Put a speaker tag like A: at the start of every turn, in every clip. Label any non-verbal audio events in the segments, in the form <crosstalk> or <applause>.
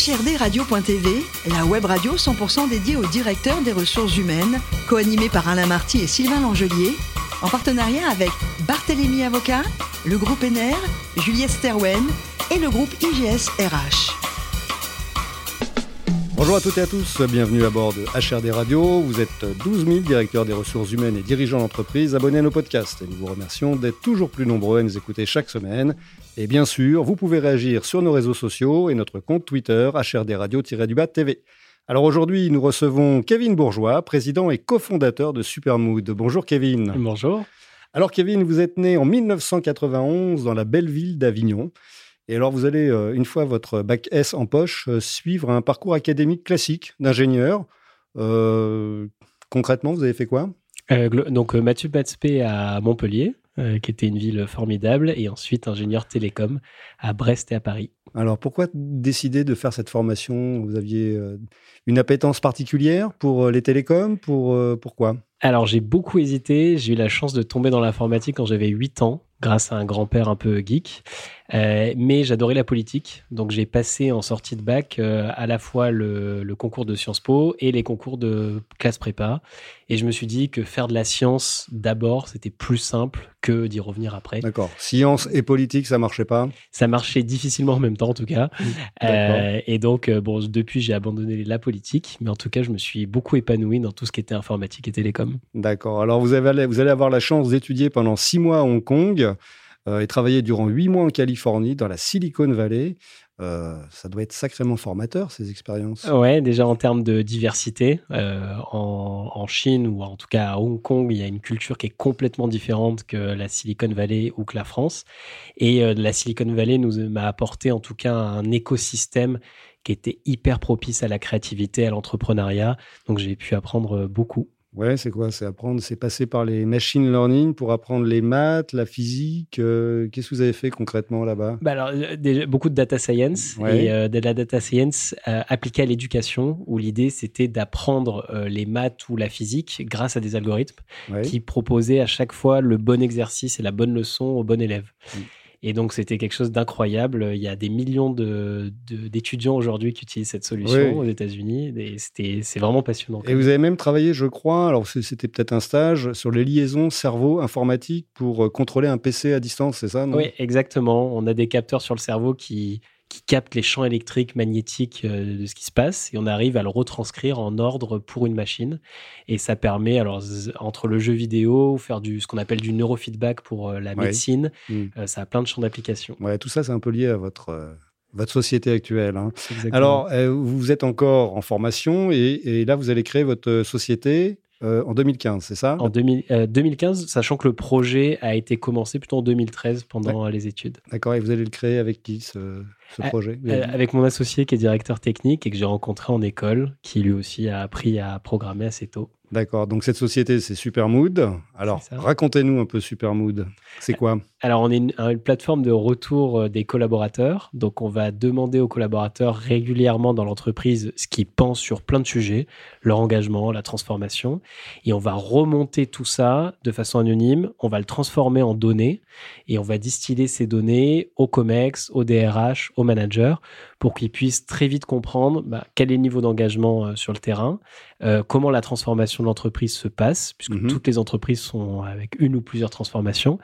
A: HRDRadio.tv, la web radio 100% dédiée au directeur des ressources humaines, co-animée par Alain Marty et Sylvain Langelier, en partenariat avec Barthélémy Avocat, le groupe NR, Juliette Sterwen et le groupe IGS RH.
B: Bonjour à toutes et à tous, bienvenue à bord de HRD Radio. Vous êtes 12 000 directeurs des ressources humaines et dirigeants d'entreprise abonnés à nos podcasts. Et nous vous remercions d'être toujours plus nombreux à nous écouter chaque semaine. Et bien sûr, vous pouvez réagir sur nos réseaux sociaux et notre compte Twitter HRD Radio-du-Bas TV. Alors aujourd'hui, nous recevons Kevin Bourgeois, président et cofondateur de Supermood. Bonjour Kevin.
C: Bonjour.
B: Alors Kevin, vous êtes né en 1991 dans la belle ville d'Avignon. Et alors, vous allez, euh, une fois votre bac S en poche, euh, suivre un parcours académique classique d'ingénieur. Euh, concrètement, vous avez fait quoi?
C: Donc, Mathieu Batzpé à Montpellier, qui était une ville formidable, et ensuite ingénieur télécom à Brest et à Paris.
B: Alors, pourquoi décider de faire cette formation? Vous aviez une appétence particulière pour les télécoms? Pour, Pourquoi
C: alors j'ai beaucoup hésité, j'ai eu la chance de tomber dans l'informatique quand j'avais 8 ans grâce à un grand-père un peu geek. Euh, mais j'adorais la politique, donc j'ai passé en sortie de bac euh, à la fois le, concours de Sciences Po et les concours de classe prépa. Et je me suis dit que faire de la science d'abord, c'était plus simple que d'y revenir après.
B: D'accord. Science et politique, ça marchait pas?
C: Ça marchait difficilement en même temps, en tout cas. Mmh. Euh, et donc, bon, depuis, j'ai abandonné la politique, mais en tout cas, je me suis beaucoup épanoui dans tout ce qui était informatique et télécom.
B: D'accord. Alors, vous, avez, vous allez avoir la chance d'étudier pendant six mois à Hong Kong. Euh, et travailler durant huit mois en Californie, dans la Silicon Valley. Euh, ça doit être sacrément formateur, ces expériences.
C: Ouais, déjà en termes de diversité, euh, en, Chine ou en tout cas à Hong Kong, il y a une culture qui est complètement différente que la Silicon Valley ou que la France. Et la Silicon Valley nous m'a apporté en tout cas un écosystème qui était hyper propice à la créativité, à l'entrepreneuriat. Donc j'ai pu apprendre beaucoup.
B: Ouais, c'est quoi? C'est apprendre, c'est passer par les machine learning pour apprendre les maths, la physique. Euh, qu'est-ce que vous avez fait concrètement là-bas?
C: Bah alors, euh, beaucoup de data science et euh, de la data science appliquée à l'éducation, où l'idée c'était d'apprendre les maths ou la physique grâce à des algorithmes qui proposaient à chaque fois le bon exercice et la bonne leçon au bon élève. Mm. Et donc, c'était quelque chose d'incroyable. Il y a des millions d'étudiants de, aujourd'hui qui utilisent cette solution aux États-Unis. Et c'est vraiment passionnant.
B: Et vous avez même travaillé, je crois, alors c'était peut-être un stage, sur les liaisons cerveau-informatique pour euh, contrôler un PC à distance, c'est ça
C: Oui, exactement. On a des capteurs sur le cerveau qui qui capte les champs électriques, magnétiques euh, de ce qui se passe et on arrive à le retranscrire en ordre pour une machine. Et ça permet, alors, entre le jeu vidéo, faire du, ce qu'on appelle du neurofeedback pour euh, la médecine, hmm. euh, ça a plein de champs d'application.
B: Ouais, tout ça, c'est un peu lié à votre. votre société actuelle. Hein. Alors, vous êtes encore en formation et, et, là, vous allez créer votre société euh, en 2015, c'est ça?
C: En 2015, euh, sachant que le projet a été commencé plutôt en 2013 pendant les études.
B: D'accord, et vous allez le créer avec qui ce, ce projet
C: euh, Avec mon associé qui est directeur technique et que j'ai rencontré en école, qui lui aussi a appris à programmer assez tôt.
B: D'accord. Donc cette société, c'est Supermood. Alors, racontez-nous un peu Supermood. C'est quoi?
C: Alors, on est une, plateforme de retour euh, des collaborateurs. Donc, on va demander aux collaborateurs régulièrement dans l'entreprise ce qu'ils pensent sur plein de sujets, leur engagement, la transformation. Et on va remonter tout ça de façon anonyme. On va le transformer en données et on va distiller ces données au COMEX, au DRH, au manager pour qu'ils puissent très vite comprendre bah, quel est le niveau d'engagement euh, sur le terrain, euh, comment la transformation de l'entreprise se passe, puisque mhm. toutes les entreprises sont avec une ou plusieurs transformations,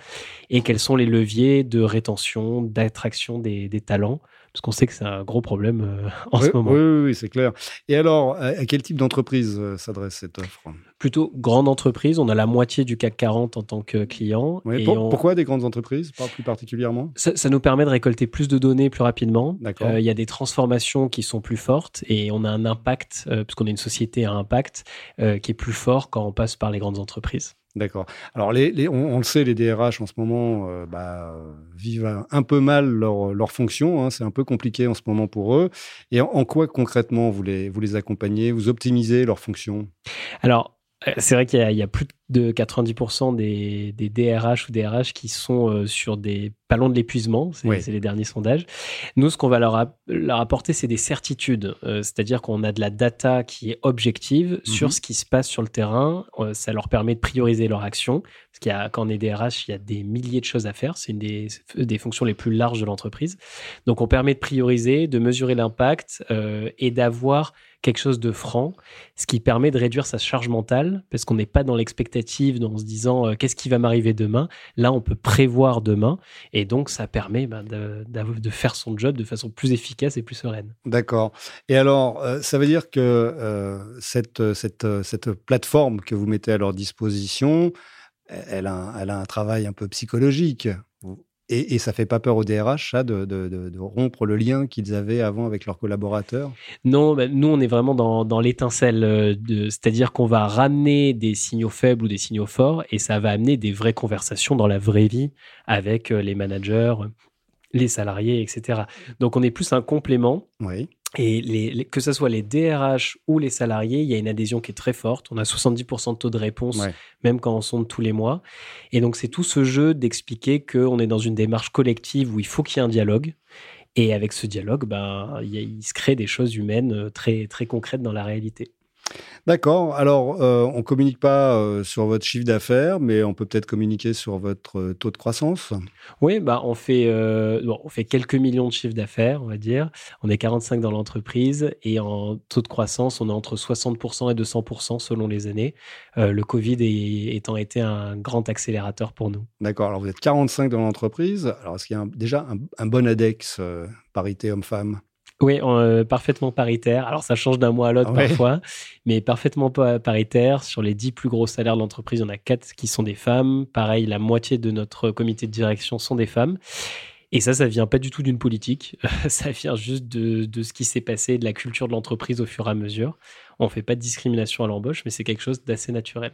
C: et quels sont les leviers de rétention, d'attraction des, talents, parce qu'on sait que c'est un gros problème euh, <laughs> en ce moment.
B: Oui, oui, c'est clair. Et alors, à quel type d'entreprise s'adresse cette offre?
C: Plutôt grande entreprise. On a la moitié du CAC 40 en tant que client.
B: Pourquoi des grandes entreprises, pas plus particulièrement?
C: Ça, nous permet de récolter plus de données plus rapidement. Il y a des transformations qui sont plus fortes et on a un impact, euh, puisqu'on est une société à impact, euh, qui est plus fort quand on passe par les grandes entreprises.
B: D'accord. Alors, les, on, le sait, les DRH en ce moment euh, bah, vivent un peu mal leur, leur fonction. Hein. c'est un peu compliqué en ce moment pour eux. Et en, quoi concrètement vous les, vous les accompagnez, vous optimisez leur fonction?
C: Alors, c'est vrai qu'il y, a plus de 90% des, DRH ou DRH qui sont euh, sur des pas loin de l'épuisement, c'est les derniers sondages. Nous, ce qu'on va leur, apporter, c'est des certitudes, euh, c'est-à-dire qu'on a de la data qui est objective sur mhm. ce qui se passe sur le terrain. ça leur permet de prioriser leur action, parce qu'il y a, quand on est DRH, il y a des milliers de choses à faire. C'est une des, des fonctions les plus larges de l'entreprise. Donc, on permet de prioriser, de mesurer l'impact et d'avoir quelque chose de franc, ce qui permet de réduire sa charge mentale, parce qu'on n'est pas dans l'expectative, en se disant euh, qu'est-ce qui va m'arriver demain? Là, on peut prévoir demain, et donc ça permet ben, de, faire son job de façon plus efficace et plus sereine.
B: D'accord. Et alors, euh, ça veut dire que euh, cette, plateforme que vous mettez à leur disposition, elle a un travail un peu psychologique. Et, et, ça fait pas peur au DRH, ça, de, de, de, rompre le lien qu'ils avaient avant avec leurs collaborateurs?
C: Non, ben, nous, on est vraiment dans, dans l'étincelle. Euh, c'est-à-dire qu'on va ramener des signaux faibles ou des signaux forts et ça va amener des vraies conversations dans la vraie vie avec euh, les managers, les salariés, etc. Donc, on est plus un complément.
B: Oui.
C: Et les, que ce soit les DRH ou les salariés, il y a une adhésion qui est très forte. On a 70% de taux de réponse, même quand on sonde tous les mois. Et donc, c'est tout ce jeu d'expliquer qu'on est dans une démarche collective où il faut qu'il y ait un dialogue. Et avec ce dialogue, ben, il, il se crée des choses humaines euh, très, très concrètes dans la réalité.
B: D'accord. Alors, euh, on ne communique pas euh, sur votre chiffre d'affaires, mais on peut peut-être communiquer sur votre euh, taux de croissance.
C: Oui, bah, on, fait, on fait quelques millions de chiffres d'affaires, on va dire. On est 45 dans l'entreprise et en taux de croissance, on est entre 60% et 200% selon les années. le Covid étant été un grand accélérateur pour nous.
B: D'accord. Alors, vous êtes 45 dans l'entreprise. Alors, est-ce qu'il y a déjà un, un bon index parité homme-femme?
C: Oui, euh, parfaitement paritaire. Alors, ça change d'un mois à l'autre parfois, mais parfaitement paritaire. Sur les 10 plus gros salaires de l'entreprise, on a 4 qui sont des femmes. Pareil, la moitié de notre comité de direction sont des femmes. Et ça, ça vient pas du tout d'une politique. <laughs> ça vient juste de, de ce qui s'est passé, de la culture de l'entreprise au fur et à mesure. On fait pas de discrimination à l'embauche, mais c'est quelque chose d'assez naturel.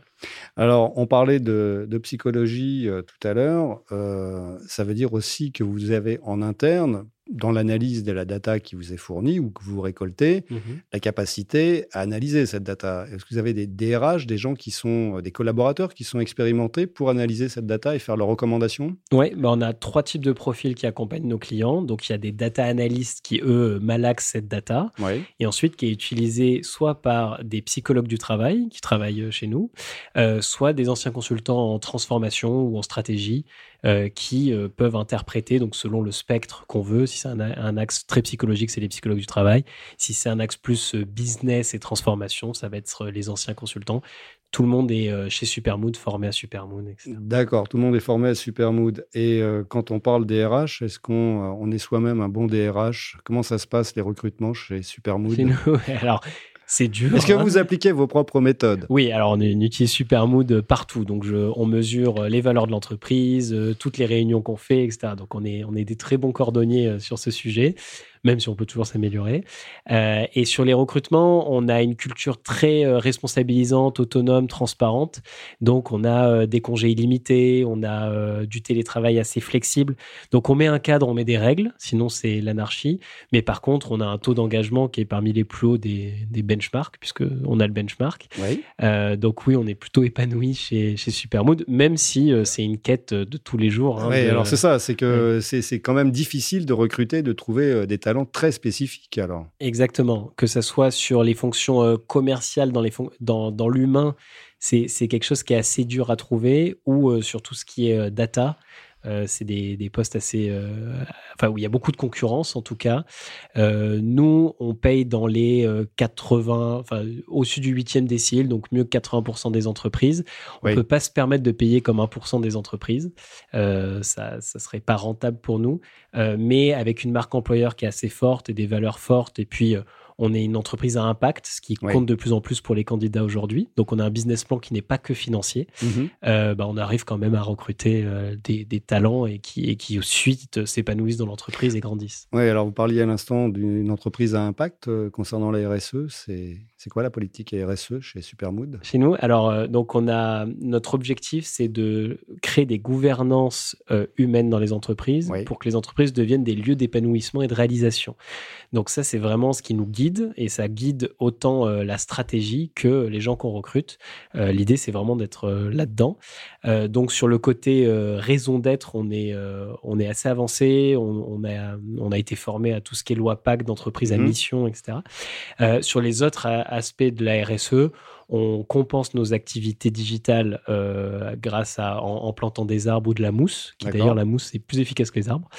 B: Alors, on parlait de, de psychologie euh, tout à l'heure. Euh, ça veut dire aussi que vous avez en interne dans l'analyse de la data qui vous est fournie ou que vous récoltez, mhm. la capacité à analyser cette data. Est-ce que vous avez des DRH, des gens qui sont euh, des collaborateurs qui sont expérimentés pour analyser cette data et faire leurs recommandations?
C: Oui, bah on a trois types de profils qui accompagnent nos clients. Donc il y a des data analystes qui eux malaxent cette data et ensuite qui est utilisée soit par des psychologues du travail qui travaillent chez nous, euh, soit des anciens consultants en transformation ou en stratégie euh, qui euh, peuvent interpréter, donc selon le spectre qu'on veut, si c'est un, axe très psychologique, c'est les psychologues du travail, si c'est un axe plus euh, business et transformation, ça va être les anciens consultants. Tout le monde est chez Supermood, formé à Supermood, etc.
B: D'accord, tout le monde est formé à Supermood. Et quand on parle DRH, est-ce qu'on on est soi-même un bon DRH Comment ça se passe, les recrutements chez Supermood?
C: Chez nous, <laughs> alors c'est dur.
B: Est-ce que hein. vous appliquez vos propres méthodes?
C: Oui, alors on, utilise Supermood partout. Donc on mesure les valeurs de l'entreprise, euh, toutes les réunions qu'on fait, etc. Donc on est, on est des très bons cordonniers euh, sur ce sujet même si on peut toujours s'améliorer. Euh, et sur les recrutements, on a une culture très euh, responsabilisante, autonome, transparente. Donc, on a euh, des congés illimités, on a du télétravail assez flexible. Donc, on met un cadre, on met des règles, sinon c'est l'anarchie. Mais par contre, on a un taux d'engagement qui est parmi les plus hauts des, des benchmarks, puisqu'on a le benchmark.
B: Oui.
C: donc, oui, on est plutôt épanoui chez, chez Supermood, même si c'est une quête de tous les jours.
B: Hein, oui, alors c'est ça, c'est que c'est quand même difficile de recruter, de trouver des talents très spécifique alors.
C: Exactement, que ce soit sur les fonctions euh, commerciales dans, les dans, dans l'humain, c'est, quelque chose qui est assez dur à trouver, ou euh, sur tout ce qui est euh, data. Euh, c'est des, des, postes assez, euh, enfin où il y a beaucoup de concurrence en tout cas. Euh, nous, on paye dans les 80, enfin au-dessus du 8e décile, donc mieux que 80% des entreprises. On ne peut pas se permettre de payer comme 1% des entreprises. ça, ça serait pas rentable pour nous. mais avec une marque employeur qui est assez forte et des valeurs fortes, et puis on est une entreprise à impact, ce qui compte de plus en plus pour les candidats aujourd'hui. Donc, on a un business plan qui n'est pas que financier. Mhm. Euh, bah, on arrive quand même à recruter euh, des, talents et qui, et qui ensuite s'épanouissent dans l'entreprise et grandissent.
B: Oui, alors vous parliez à l'instant d'une entreprise à impact euh, concernant la RSE. C'est quoi la politique RSE chez Supermood?
C: Chez nous, alors donc on a notre objectif, c'est de créer des gouvernances humaines dans les entreprises pour que les entreprises deviennent des lieux d'épanouissement et de réalisation. Donc ça, c'est vraiment ce qui nous guide guide et ça guide autant la stratégie que les gens qu'on recrute. L'idée, c'est vraiment d'être là-dedans. donc sur le côté raison d'être, on est on est assez avancé. On, a on a été formé à tout ce qui est loi PAC d'entreprise à mhm. mission, etc. sur les autres aspects de la RSE, on compense nos activités digitales euh, grâce à en, plantant des arbres ou de la mousse. Qui d'ailleurs la mousse est plus efficace que les arbres.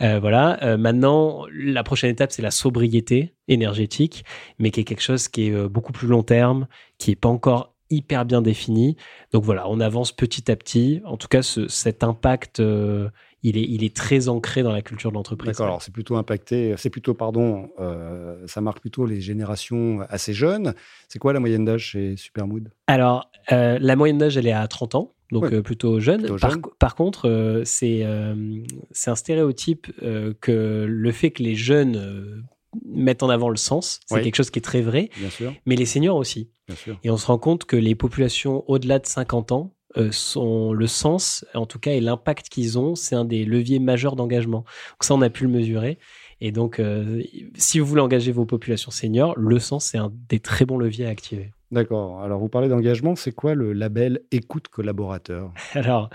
C: Euh, voilà. Euh, maintenant, la prochaine étape c'est la sobriété énergétique, mais qui est quelque chose qui est beaucoup plus long terme, qui est pas encore hyper bien défini. Donc voilà, on avance petit à petit. En tout cas, cet impact il est, il est très ancré dans la culture de l'entreprise.
B: D'accord, alors c'est plutôt impacté, c'est plutôt, pardon, euh, ça marque plutôt les générations assez jeunes. C'est quoi la moyenne d'âge chez Supermood?
C: Alors, euh, la moyenne d'âge, elle est à 30 ans. Donc euh, plutôt jeune. par, contre, c'est c'est un stéréotype que le fait que les jeunes mettent en avant le sens, c'est quelque chose qui est très vrai.
B: Bien sûr.
C: Mais les seniors aussi.
B: Bien sûr.
C: Et on se rend compte que les populations au-delà de 50 ans sont le sens, en tout cas, et l'impact qu'ils ont, c'est un des leviers majeurs d'engagement. Donc ça, on a pu le mesurer. Et donc, euh, si vous voulez engager vos populations seniors, le sens, c'est un des très bons leviers à activer.
B: D'accord. Alors, vous parlez d'engagement, c'est quoi le label écoute collaborateur?
C: Alors,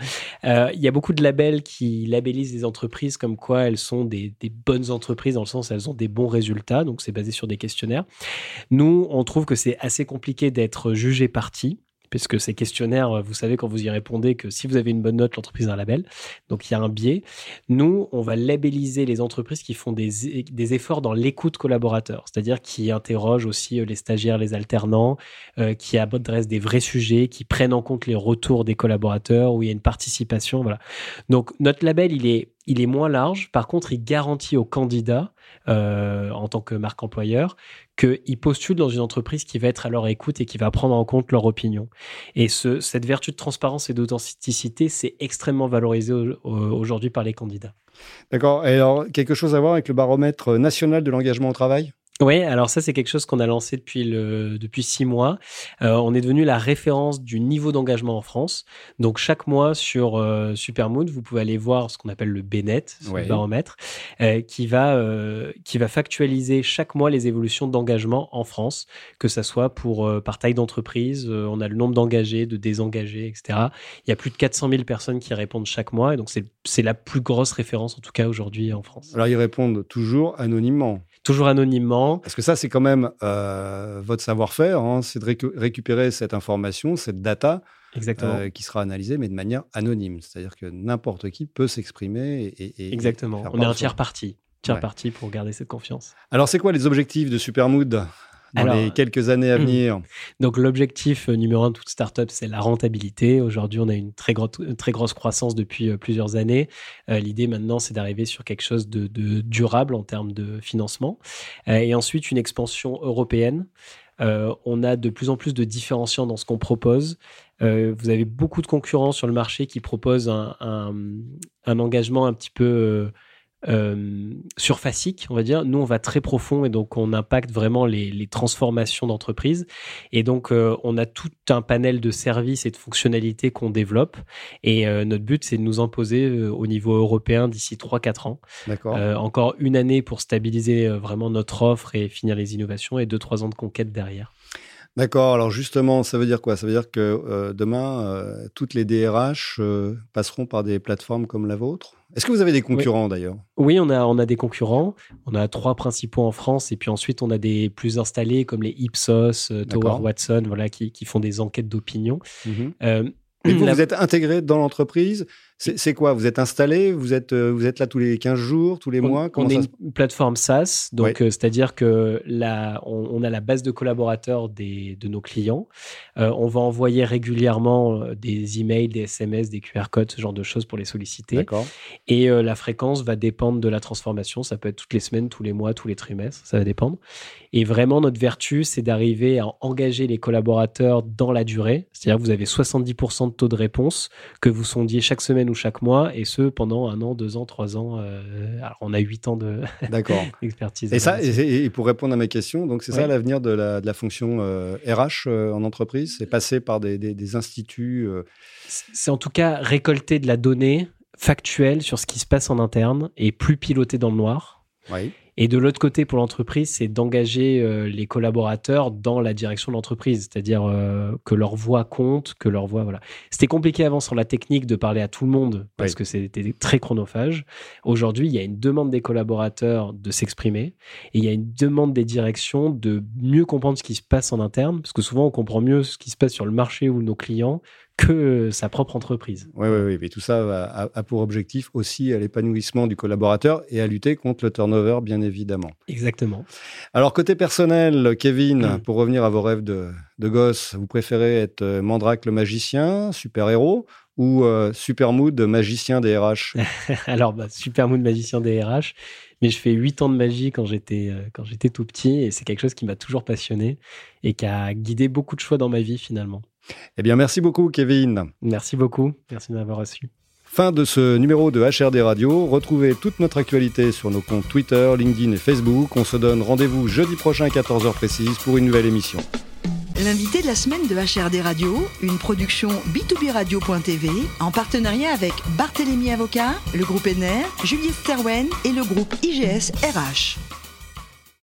C: euh, il y a beaucoup de labels qui labellisent les entreprises comme quoi elles sont des, des bonnes entreprises, dans le sens elles ont des bons résultats. Donc, c'est basé sur des questionnaires. Nous, on trouve que c'est assez compliqué d'être jugé parti puisque ces questionnaires, vous savez quand vous y répondez que si vous avez une bonne note, l'entreprise a un label. Donc il y a un biais. Nous, on va labelliser les entreprises qui font des, des efforts dans l'écoute collaborateur, c'est-à-dire qui interrogent aussi euh, les stagiaires, les alternants, euh, qui adressent des vrais sujets, qui prennent en compte les retours des collaborateurs, où il y a une participation. Voilà. Donc notre label, il est il est moins large. Par contre, il garantit aux candidats, euh, en tant que marque employeur, qu'ils postulent dans une entreprise qui va être à leur écoute et qui va prendre en compte leur opinion. Et ce, cette vertu de transparence et d'authenticité, c'est extrêmement valorisé aujourd'hui par les candidats.
B: D'accord. Et alors, quelque chose à voir avec le baromètre national de l'engagement au travail?
C: Oui, alors ça c'est quelque chose qu'on a lancé depuis le depuis six mois. Euh, on est devenu la référence du niveau d'engagement en France. Donc chaque mois sur euh, Supermood, vous pouvez aller voir ce qu'on appelle le BNet, le baromètre, euh, qui va qui va factualiser chaque mois les évolutions d'engagement en France, que ça soit pour par taille d'entreprise, on a le nombre d'engagés, de désengagés, etc. Il y a plus de 400 000 personnes qui répondent chaque mois, et donc c'est c'est la plus grosse référence en tout cas aujourd'hui en France.
B: Alors ils répondent toujours anonymement
C: toujours anonymement.
B: Parce que ça, c'est quand même euh, votre savoir-faire, hein, c'est de récupérer cette information, cette data,
C: euh,
B: qui sera analysée, mais de manière anonyme. C'est-à-dire que n'importe qui peut s'exprimer. Et,
C: Exactement. On est un tiers parti. Tiers parti pour garder cette confiance.
B: Alors, c'est quoi les objectifs de Supermood? Dans les quelques années à hmm. venir
C: Donc l'objectif euh, numéro un de toute startup, c'est la rentabilité. Aujourd'hui, on a une très, très grosse croissance depuis euh, plusieurs années. Euh, l'idée maintenant, c'est d'arriver sur quelque chose de, durable en termes de financement. et ensuite, une expansion européenne. on a de plus en plus de différenciants dans ce qu'on propose. vous avez beaucoup de concurrents sur le marché qui proposent un, un engagement un petit peu euh, surfacique, on va dire. Nous, on va très profond et donc on impacte vraiment les, transformations d'entreprise. Et donc, euh, on a tout un panel de services et de fonctionnalités qu'on développe. Et euh, notre but, c'est de nous imposer au niveau européen d'ici 3-4 ans.
B: D'accord.
C: encore une année pour stabiliser vraiment notre offre et finir les innovations et 2-3 ans de conquête derrière.
B: D'accord. Alors justement, ça veut dire quoi? Ça veut dire que demain, toutes les DRH passeront par des plateformes comme la vôtre? Est-ce que vous avez des concurrents d'ailleurs?
C: Oui, on a, on a des concurrents. On a trois principaux en France et puis ensuite on a des plus installés comme les Ipsos, euh, Tower Watson, voilà, qui, qui, font des enquêtes d'opinion.
B: Euh, vous, vous êtes intégré dans l'entreprise c'est quoi? Vous êtes installé? Vous êtes, euh, vous êtes là tous les 15 jours, tous les mois?
C: On est une plateforme SaaS, donc euh, c'est-à-dire que là, on, a la base de collaborateurs des, de nos clients. Euh, on va envoyer régulièrement des emails, des SMS, des QR codes, ce genre de choses pour les solliciter. Et la fréquence va dépendre de la transformation. Ça peut être toutes les semaines, tous les mois, tous les trimestres, ça va dépendre. Et vraiment, notre vertu, c'est d'arriver à engager les collaborateurs dans la durée. C'est-à-dire que vous avez 70% de taux de réponse que vous sondiez chaque semaine ou chaque mois, et ce pendant un an, deux ans, trois ans. Euh, alors on a huit ans de <laughs> d'expertise.
B: et ça, et, pour répondre à ma question, donc c'est ça l'avenir de la, de la, fonction RH euh, euh, en entreprise, c'est passer par des, des, instituts.
C: C'est en tout cas récolter de la donnée factuelle sur ce qui se passe en interne et plus piloter dans le noir.
B: Oui.
C: Et de l'autre côté, pour l'entreprise, c'est d'engager euh, les collaborateurs dans la direction de l'entreprise, c'est-à-dire euh, que leur voix compte, que leur voix, voilà. C'était compliqué avant sur la technique de parler à tout le monde parce que c'était très chronophage. Aujourd'hui, il y a une demande des collaborateurs de s'exprimer et il y a une demande des directions de mieux comprendre ce qui se passe en interne, parce que souvent on comprend mieux ce qui se passe sur le marché ou nos clients que sa propre entreprise.
B: Oui, oui, oui. Mais tout ça a, pour objectif aussi l'épanouissement du collaborateur et à lutter contre le turnover, bien évidemment.
C: Exactement.
B: Alors, côté personnel, Kevin, mm. pour revenir à vos rêves de, de gosse, vous préférez être euh, Mandrake le magicien, super-héros ou euh, Supermood magicien des RH <laughs>
C: Alors, bah, Supermood magicien des RH. Mais je fais 8 ans de magie quand j'étais euh, quand j'étais tout petit et c'est quelque chose qui m'a toujours passionné et qui a guidé beaucoup de choix dans ma vie finalement.
B: Eh bien, merci beaucoup, Kevin.
C: Merci beaucoup. Merci de m'avoir reçu.
B: Fin de ce numéro de HRD Radio. Retrouvez toute notre actualité sur nos comptes Twitter, LinkedIn et Facebook. On se donne rendez-vous jeudi prochain à 14h précise pour une nouvelle émission.
A: L'invité de la semaine de HRD Radio, une production b2b radio.tv en partenariat avec Barthélémy Avocat, le groupe NR, Juliette Sterwen et le groupe IGS RH.